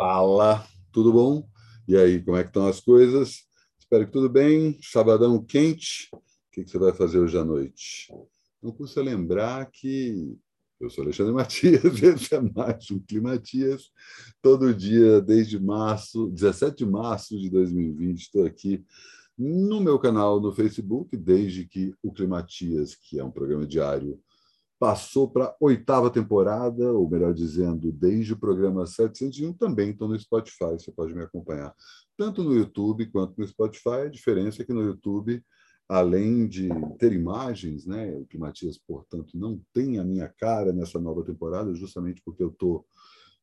Fala, tudo bom? E aí, como é que estão as coisas? Espero que tudo bem. Sabadão quente. O que você vai fazer hoje à noite? Não custa lembrar que eu sou Alexandre Matias, esse é mais um Climatias. Todo dia, desde março, 17 de março de 2020, estou aqui no meu canal no Facebook, desde que o Climatias, que é um programa diário, passou para a oitava temporada, ou melhor dizendo, desde o programa 701, também estou no Spotify, você pode me acompanhar tanto no YouTube quanto no Spotify. A diferença é que no YouTube, além de ter imagens, né, o Climatias, portanto, não tem a minha cara nessa nova temporada, justamente porque eu estou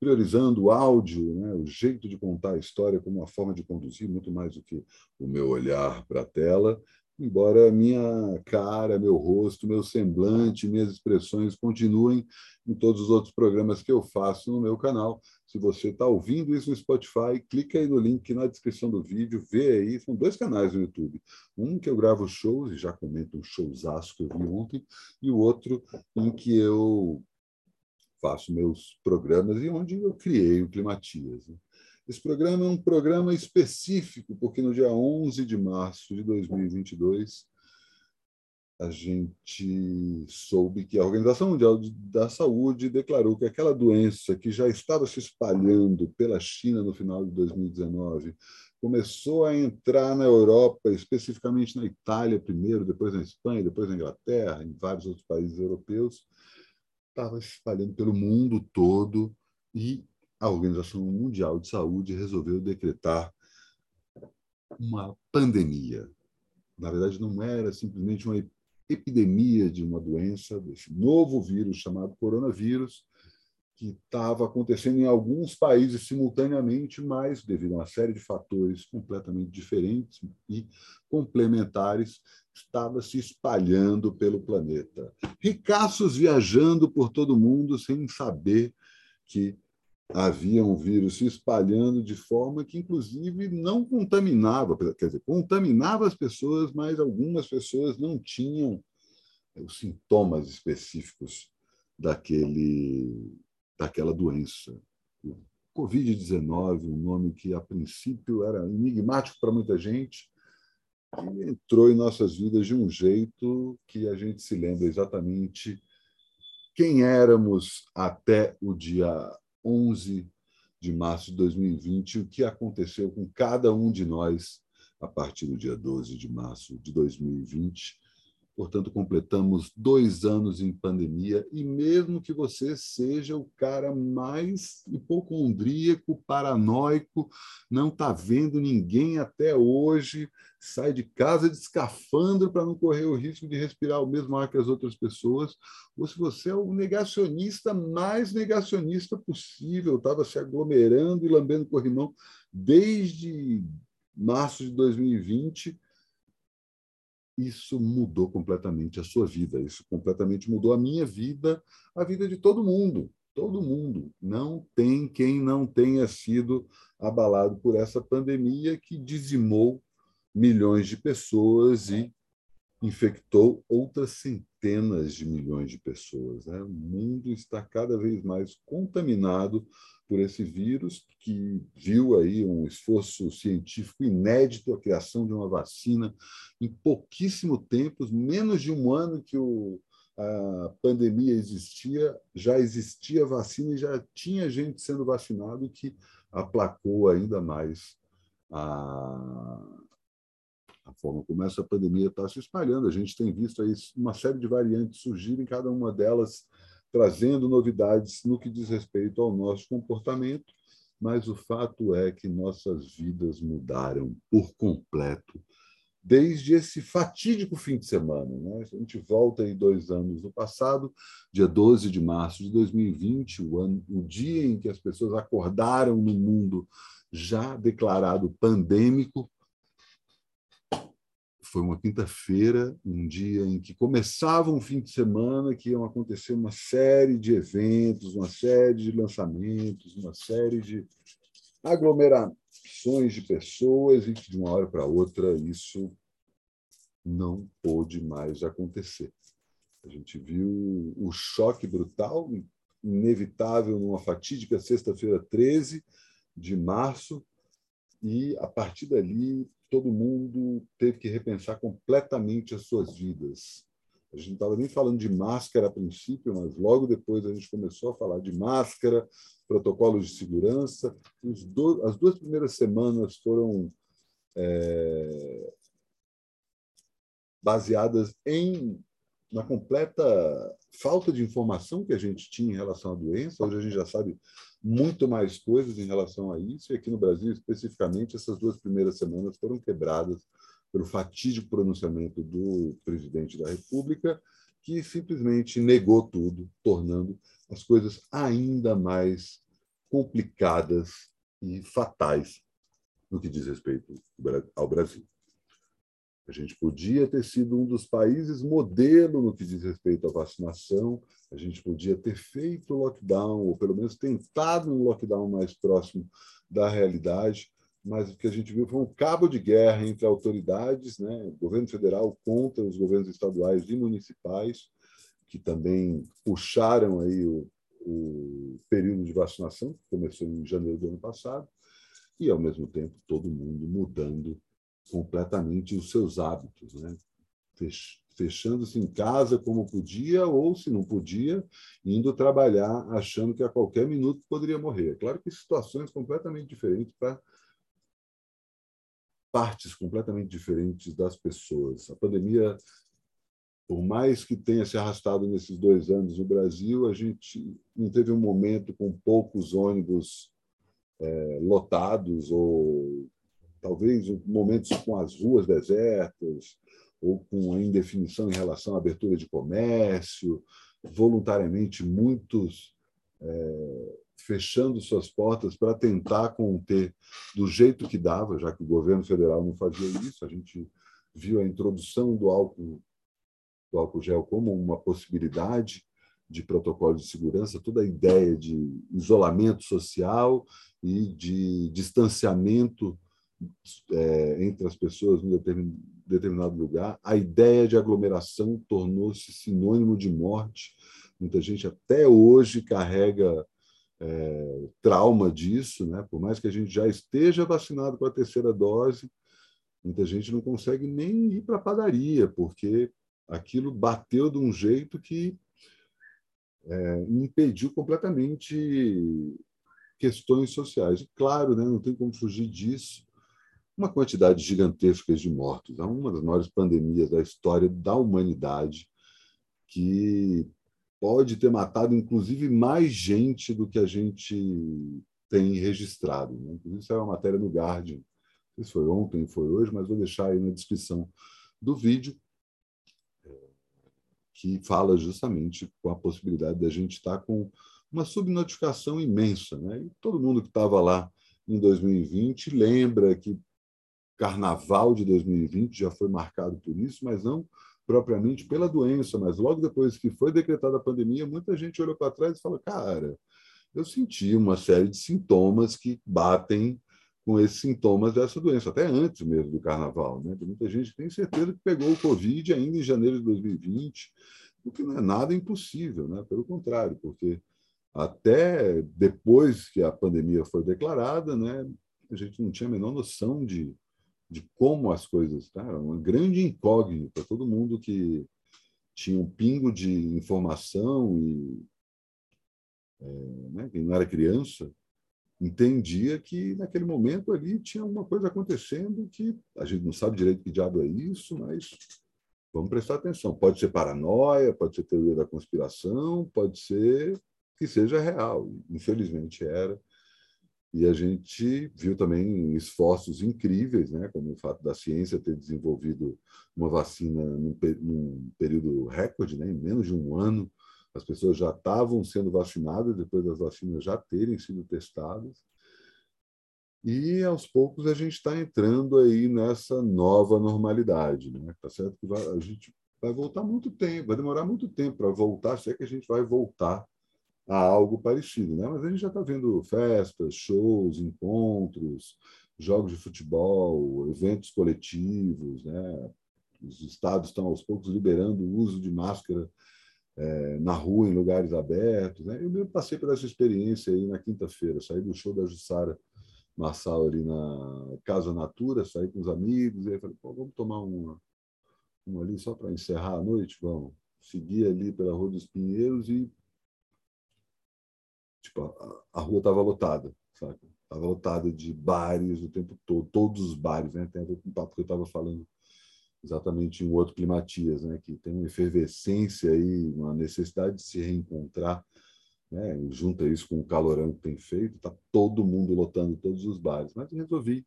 priorizando o áudio, né, o jeito de contar a história como uma forma de conduzir, muito mais do que o meu olhar para a tela embora minha cara, meu rosto, meu semblante, minhas expressões continuem em todos os outros programas que eu faço no meu canal. Se você está ouvindo isso no Spotify, clica aí no link na descrição do vídeo, vê aí, são dois canais no YouTube. Um que eu gravo shows, e já comento um showzaço que eu vi ontem, e o outro em que eu faço meus programas e onde eu criei o Climatias. Né? Esse programa é um programa específico, porque no dia 11 de março de 2022, a gente soube que a Organização Mundial da Saúde declarou que aquela doença que já estava se espalhando pela China no final de 2019 começou a entrar na Europa, especificamente na Itália primeiro, depois na Espanha, depois na Inglaterra, em vários outros países europeus, estava se espalhando pelo mundo todo e a Organização Mundial de Saúde resolveu decretar uma pandemia. Na verdade, não era simplesmente uma epidemia de uma doença, desse novo vírus chamado coronavírus, que estava acontecendo em alguns países simultaneamente, mas devido a uma série de fatores completamente diferentes e complementares, estava se espalhando pelo planeta. Ricaços viajando por todo mundo sem saber que havia um vírus se espalhando de forma que, inclusive, não contaminava, quer dizer, contaminava as pessoas, mas algumas pessoas não tinham eh, os sintomas específicos daquele, daquela doença. O Covid-19, um nome que, a princípio, era enigmático para muita gente, entrou em nossas vidas de um jeito que a gente se lembra exatamente quem éramos até o dia 11 de março de 2020, o que aconteceu com cada um de nós a partir do dia 12 de março de 2020 Portanto, completamos dois anos em pandemia, e mesmo que você seja o cara mais hipocondríaco, paranoico, não está vendo ninguém até hoje, sai de casa de escafandro para não correr o risco de respirar o mesmo ar que as outras pessoas, ou se você é o negacionista mais negacionista possível, estava se aglomerando e lambendo corrimão desde março de 2020 isso mudou completamente a sua vida, isso completamente mudou a minha vida, a vida de todo mundo. Todo mundo. Não tem quem não tenha sido abalado por essa pandemia que dizimou milhões de pessoas e infectou outras centenas de milhões de pessoas. Né? O mundo está cada vez mais contaminado por esse vírus, que viu aí um esforço científico inédito, a criação de uma vacina em pouquíssimo tempo, menos de um ano que o, a pandemia existia, já existia vacina e já tinha gente sendo vacinado, que aplacou ainda mais a, a forma como essa pandemia está se espalhando. A gente tem visto aí uma série de variantes surgirem, cada uma delas trazendo novidades no que diz respeito ao nosso comportamento, mas o fato é que nossas vidas mudaram por completo desde esse fatídico fim de semana. Né? A gente volta aí dois anos no passado, dia 12 de março de 2020, o, ano, o dia em que as pessoas acordaram no mundo já declarado pandêmico, foi uma quinta-feira, um dia em que começava um fim de semana, que iam acontecer uma série de eventos, uma série de lançamentos, uma série de aglomerações de pessoas, e que de uma hora para outra isso não pôde mais acontecer. A gente viu o choque brutal, inevitável, numa fatídica sexta-feira 13, de março e, a partir dali, todo mundo teve que repensar completamente as suas vidas. A gente não estava nem falando de máscara a princípio, mas logo depois a gente começou a falar de máscara, protocolos de segurança. Do... as duas primeiras semanas foram é... baseadas em na completa falta de informação que a gente tinha em relação à doença. Hoje a gente já sabe muito mais coisas em relação a isso. E aqui no Brasil, especificamente, essas duas primeiras semanas foram quebradas pelo fatídico pronunciamento do presidente da República, que simplesmente negou tudo, tornando as coisas ainda mais complicadas e fatais no que diz respeito ao Brasil. A gente podia ter sido um dos países modelo no que diz respeito à vacinação, a gente podia ter feito lockdown, ou pelo menos tentado um lockdown mais próximo da realidade, mas o que a gente viu foi um cabo de guerra entre autoridades, né, o governo federal contra os governos estaduais e municipais, que também puxaram aí o, o período de vacinação, que começou em janeiro do ano passado, e, ao mesmo tempo, todo mundo mudando completamente os seus hábitos, né? fechando-se em casa como podia, ou, se não podia, indo trabalhar achando que a qualquer minuto poderia morrer. Claro que situações completamente diferentes para partes completamente diferentes das pessoas. A pandemia, por mais que tenha se arrastado nesses dois anos no Brasil, a gente não teve um momento com poucos ônibus é, lotados ou talvez momentos com as ruas desertas ou com a indefinição em relação à abertura de comércio, voluntariamente muitos é, fechando suas portas para tentar conter do jeito que dava, já que o governo federal não fazia isso. A gente viu a introdução do álcool, do álcool gel como uma possibilidade de protocolo de segurança, toda a ideia de isolamento social e de distanciamento é, entre as pessoas em determinado lugar. A ideia de aglomeração tornou-se sinônimo de morte. Muita gente até hoje carrega é, trauma disso, né? por mais que a gente já esteja vacinado com a terceira dose, muita gente não consegue nem ir para a padaria, porque aquilo bateu de um jeito que é, impediu completamente questões sociais. E, claro, né, não tem como fugir disso, uma quantidade gigantesca de mortos. É uma das maiores pandemias da história da humanidade que pode ter matado, inclusive, mais gente do que a gente tem registrado. Né? Inclusive, isso é uma matéria no Guardian. Não sei se foi ontem, foi hoje, mas vou deixar aí na descrição do vídeo, que fala justamente com a possibilidade da gente estar com uma subnotificação imensa. Né? E todo mundo que estava lá em 2020 lembra que Carnaval de 2020 já foi marcado por isso, mas não propriamente pela doença, mas logo depois que foi decretada a pandemia, muita gente olhou para trás e falou: cara, eu senti uma série de sintomas que batem com esses sintomas dessa doença, até antes mesmo do carnaval. Né? Muita gente tem certeza que pegou o Covid ainda em janeiro de 2020, o que não é nada impossível, né? pelo contrário, porque até depois que a pandemia foi declarada, né, a gente não tinha a menor noção de de como as coisas tá? Era uma grande incógnita para todo mundo que tinha um pingo de informação e é, né, quem não era criança entendia que naquele momento ali tinha alguma coisa acontecendo que a gente não sabe direito que diabo é isso, mas vamos prestar atenção. Pode ser paranoia, pode ser teoria da conspiração, pode ser que seja real. Infelizmente era. E a gente viu também esforços incríveis, né, como o fato da ciência ter desenvolvido uma vacina num, num período recorde, né, em menos de um ano. As pessoas já estavam sendo vacinadas depois das vacinas já terem sido testadas. E aos poucos a gente está entrando aí nessa nova normalidade, né? Tá certo que vai, a gente vai voltar muito tempo, vai demorar muito tempo para voltar, se é que a gente vai voltar a algo parecido. Né? Mas a gente já está vendo festas, shows, encontros, jogos de futebol, eventos coletivos. Né? Os estados estão aos poucos liberando o uso de máscara é, na rua, em lugares abertos. Né? Eu mesmo passei por essa experiência aí na quinta-feira, saí do show da Jussara Marçal ali na Casa Natura, saí com os amigos, e aí falei, vamos tomar uma, uma ali só para encerrar a noite? Vamos. Segui ali pela Rua dos Pinheiros e tipo, a, a rua estava lotada, sabe? Estava lotada de bares o tempo todo, todos os bares, né? Tem a ver com o papo que eu estava falando exatamente em um outro Climatias, né? Que tem uma efervescência aí, uma necessidade de se reencontrar, né? Junta isso com o calorão que tem feito, está todo mundo lotando todos os bares. Mas resolvi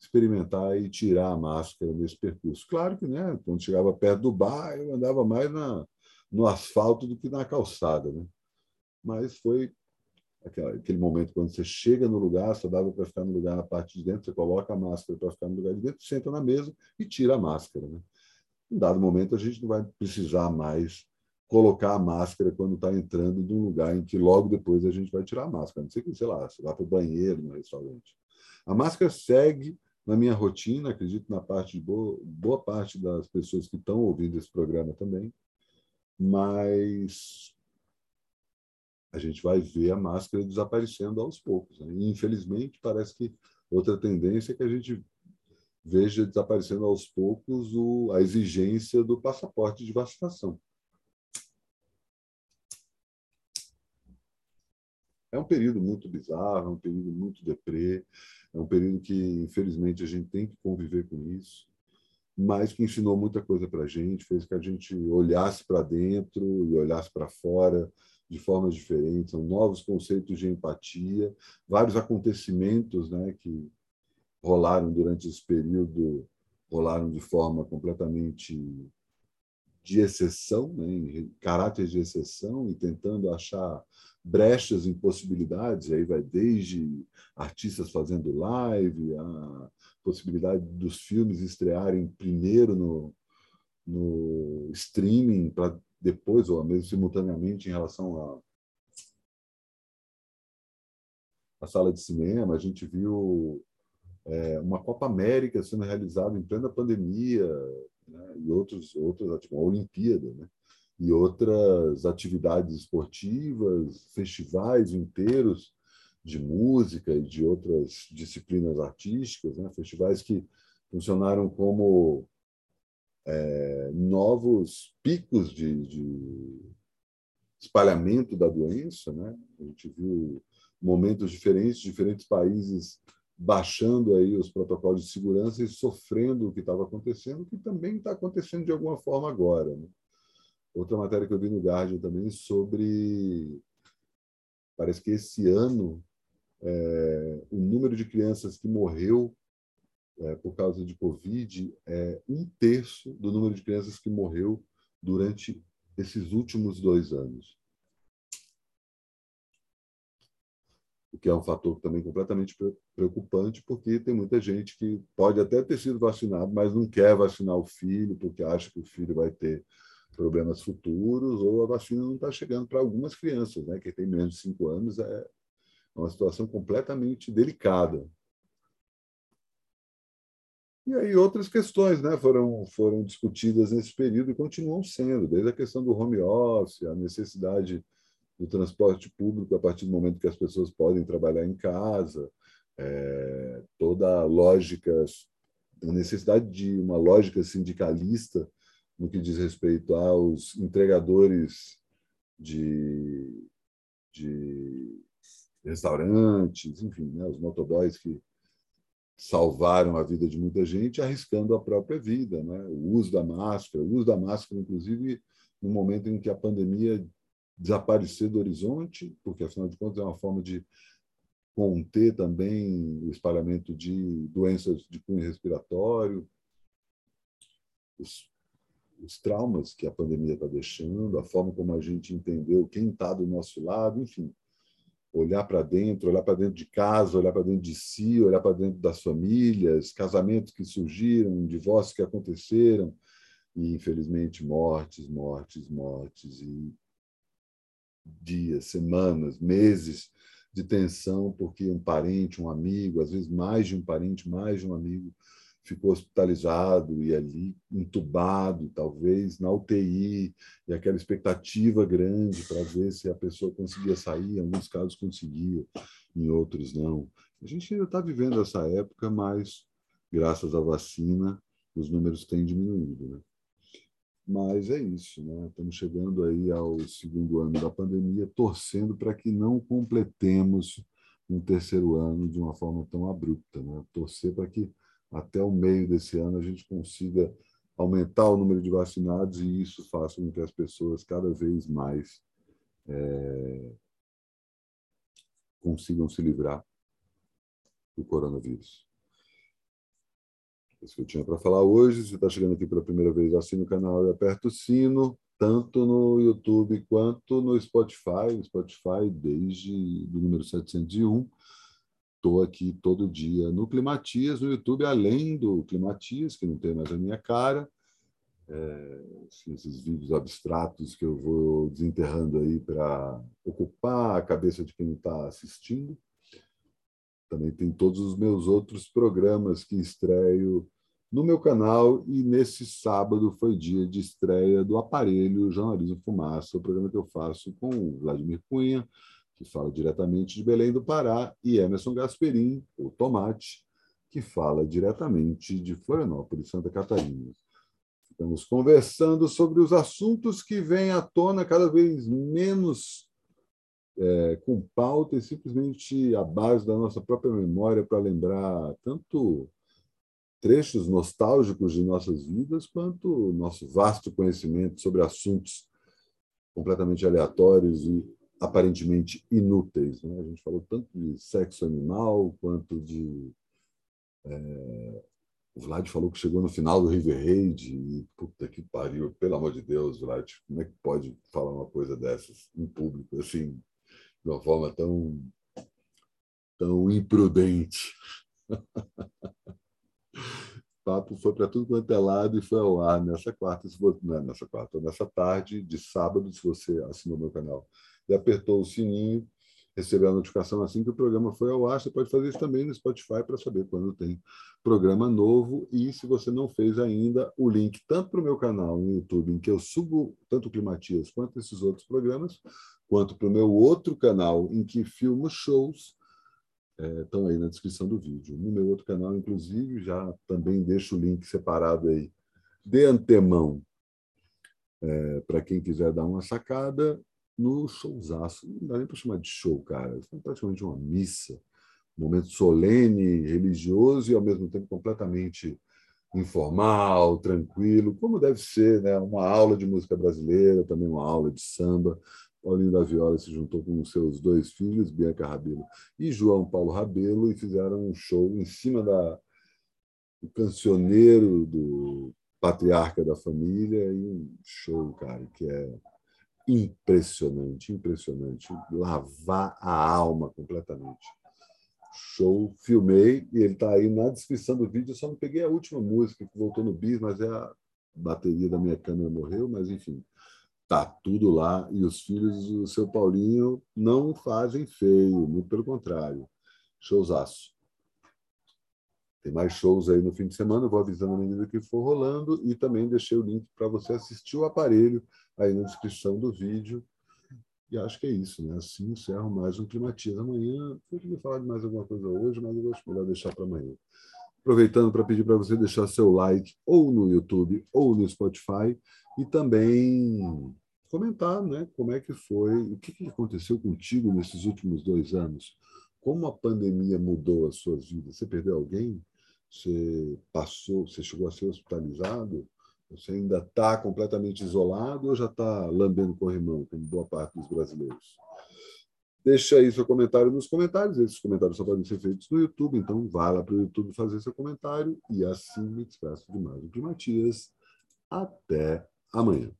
experimentar e tirar a máscara nesse percurso. Claro que, né? Quando chegava perto do bar, eu andava mais na, no asfalto do que na calçada, né? Mas foi aquele momento quando você chega no lugar, só dava para ficar no lugar na parte de dentro, você coloca a máscara para ficar no lugar de dentro, senta na mesa e tira a máscara. Né? Em dado momento, a gente não vai precisar mais colocar a máscara quando está entrando num lugar em que logo depois a gente vai tirar a máscara. Não sei que, sei lá, você vai para o banheiro no restaurante. A máscara segue na minha rotina, acredito na parte de boa, boa parte das pessoas que estão ouvindo esse programa também, mas a gente vai ver a máscara desaparecendo aos poucos. Né? E, infelizmente, parece que outra tendência é que a gente veja desaparecendo aos poucos o, a exigência do passaporte de vacinação. É um período muito bizarro, é um período muito deprê, é um período que, infelizmente, a gente tem que conviver com isso, mas que ensinou muita coisa para a gente, fez que a gente olhasse para dentro e olhasse para fora, de formas diferentes, são novos conceitos de empatia, vários acontecimentos né, que rolaram durante esse período, rolaram de forma completamente de exceção, né, em caráter de exceção, e tentando achar brechas em possibilidades, e aí vai desde artistas fazendo live, a possibilidade dos filmes estrearem primeiro no, no streaming para depois, ou mesmo simultaneamente, em relação à, à sala de cinema. A gente viu é, uma Copa América sendo realizada em plena pandemia, né? e outros, outras, tipo, a Olimpíada, né? e outras atividades esportivas, festivais inteiros de música e de outras disciplinas artísticas, né? festivais que funcionaram como é, novos picos de, de, espalhamento da doença. Né? A gente viu momentos diferentes, diferentes países baixando aí os protocolos de segurança e sofrendo o que estava acontecendo, que também está acontecendo de alguma forma agora. Né? Outra matéria que eu vi no Guardian também sobre parece que esse ano é, o número de crianças que morreu é, por causa de Covid é um terço do número de crianças que morreu durante esses últimos dois anos. O que é um fator também completamente preocupante, porque tem muita gente que pode até ter sido vacinado, mas não quer vacinar o filho, porque acha que o filho vai ter problemas futuros, ou a vacina não está chegando para algumas crianças, né? Quem tem menos de cinco anos é uma situação completamente delicada. E aí outras questões né, foram, foram discutidas nesse período e continuam sendo, desde a questão do home office, a necessidade do transporte público a partir do momento que as pessoas podem trabalhar em casa, é, toda a lógica, a necessidade de uma lógica sindicalista no que diz respeito aos entregadores de, de restaurantes, enfim, né, os motoboys que salvaram a vida de muita gente, arriscando a própria vida. Né? O uso da máscara, o uso da máscara, inclusive, no momento em que a pandemia desaparecer do horizonte, porque, afinal de contas, é uma forma de conter também o espalhamento de doenças de cunho respiratório, os, os traumas que a pandemia está deixando, a forma como a gente entendeu quem está do nosso lado, enfim olhar para dentro, olhar para dentro de casa, olhar para dentro de si, olhar para dentro das famílias, casamentos que surgiram, divórcios que aconteceram e infelizmente mortes, mortes, mortes e dias, semanas, meses de tensão porque um parente, um amigo, às vezes mais de um parente, mais de um amigo ficou hospitalizado e ali entubado, talvez na UTI, e aquela expectativa grande para ver se a pessoa conseguia sair, em alguns casos conseguia. em outros não. A gente ainda está vivendo essa época, mas graças à vacina os números têm diminuído. Né? Mas é isso, né? estamos chegando aí ao segundo ano da pandemia, torcendo para que não completemos um terceiro ano de uma forma tão abrupta. Né? Torcer para que até o meio desse ano a gente consiga aumentar o número de vacinados e isso faça com que as pessoas cada vez mais é, consigam se livrar do coronavírus. Isso que eu tinha para falar hoje. Se está chegando aqui pela primeira vez, assine o canal e aperta o sino, tanto no YouTube quanto no Spotify. Spotify desde o número 701. Estou aqui todo dia no Climatias, no YouTube, além do Climatias, que não tem mais a minha cara. É, esses vídeos abstratos que eu vou desenterrando aí para ocupar a cabeça de quem está assistindo. Também tem todos os meus outros programas que estreio no meu canal e nesse sábado foi dia de estreia do Aparelho Jornalismo Fumaça, o programa que eu faço com o Vladimir Cunha, que fala diretamente de Belém do Pará, e Emerson Gasperim, o Tomate, que fala diretamente de Florianópolis, Santa Catarina. Estamos conversando sobre os assuntos que vêm à tona cada vez menos é, com pauta e simplesmente a base da nossa própria memória para lembrar tanto trechos nostálgicos de nossas vidas, quanto nosso vasto conhecimento sobre assuntos completamente aleatórios e aparentemente inúteis. Né? A gente falou tanto de sexo animal, quanto de. É... O Vlad falou que chegou no final do River Raid e puta que pariu, pelo amor de Deus, Vlad, como é que pode falar uma coisa dessas em público, assim, de uma forma tão, tão imprudente. papo foi para tudo quanto é lado e foi ao ar nessa quarta, é nessa quarta, nessa tarde de sábado, se você assinou meu canal e apertou o sininho, recebeu a notificação assim que o programa foi ao ar. Você pode fazer isso também no Spotify para saber quando tem programa novo. E se você não fez ainda, o link tanto para o meu canal no YouTube, em que eu subo tanto o Climatias quanto esses outros programas, quanto para o meu outro canal, em que filmo shows, é, estão aí na descrição do vídeo. No meu outro canal, inclusive, já também deixo o link separado aí de antemão é, para quem quiser dar uma sacada no showzaço. Não dá nem para chamar de show, cara. É praticamente uma missa. Um momento solene, religioso e, ao mesmo tempo, completamente informal, tranquilo, como deve ser, né? Uma aula de música brasileira, também uma aula de samba, Paulinho da Viola se juntou com seus dois filhos, Bianca Rabelo e João Paulo Rabelo, e fizeram um show em cima da, do cancioneiro do patriarca da família, e um show, cara, que é impressionante, impressionante, lavar a alma completamente. Show, filmei, e ele está aí na descrição do vídeo, só não peguei a última música que voltou no bis, mas é a bateria da minha câmera morreu, mas enfim, Tá tudo lá e os filhos do seu Paulinho não fazem feio, muito pelo contrário. Showzaço. Tem mais shows aí no fim de semana, vou avisando à medida que for rolando e também deixei o link para você assistir o aparelho aí na descrição do vídeo. E acho que é isso, né? Assim encerro mais um Climatiza. Amanhã, eu queria falar de mais alguma coisa hoje, mas eu acho melhor deixar para amanhã. Aproveitando para pedir para você deixar seu like ou no YouTube ou no Spotify e também comentar né, como é que foi, o que, que aconteceu contigo nesses últimos dois anos, como a pandemia mudou as suas vidas. Você perdeu alguém? Você passou, você chegou a ser hospitalizado? Você ainda está completamente isolado ou já está lambendo corrimão, como boa parte dos brasileiros? Deixa aí seu comentário nos comentários. Esses comentários só podem ser feitos no YouTube, então vá lá para o YouTube fazer seu comentário. E assim me despeço de mais um Climatias. Até amanhã.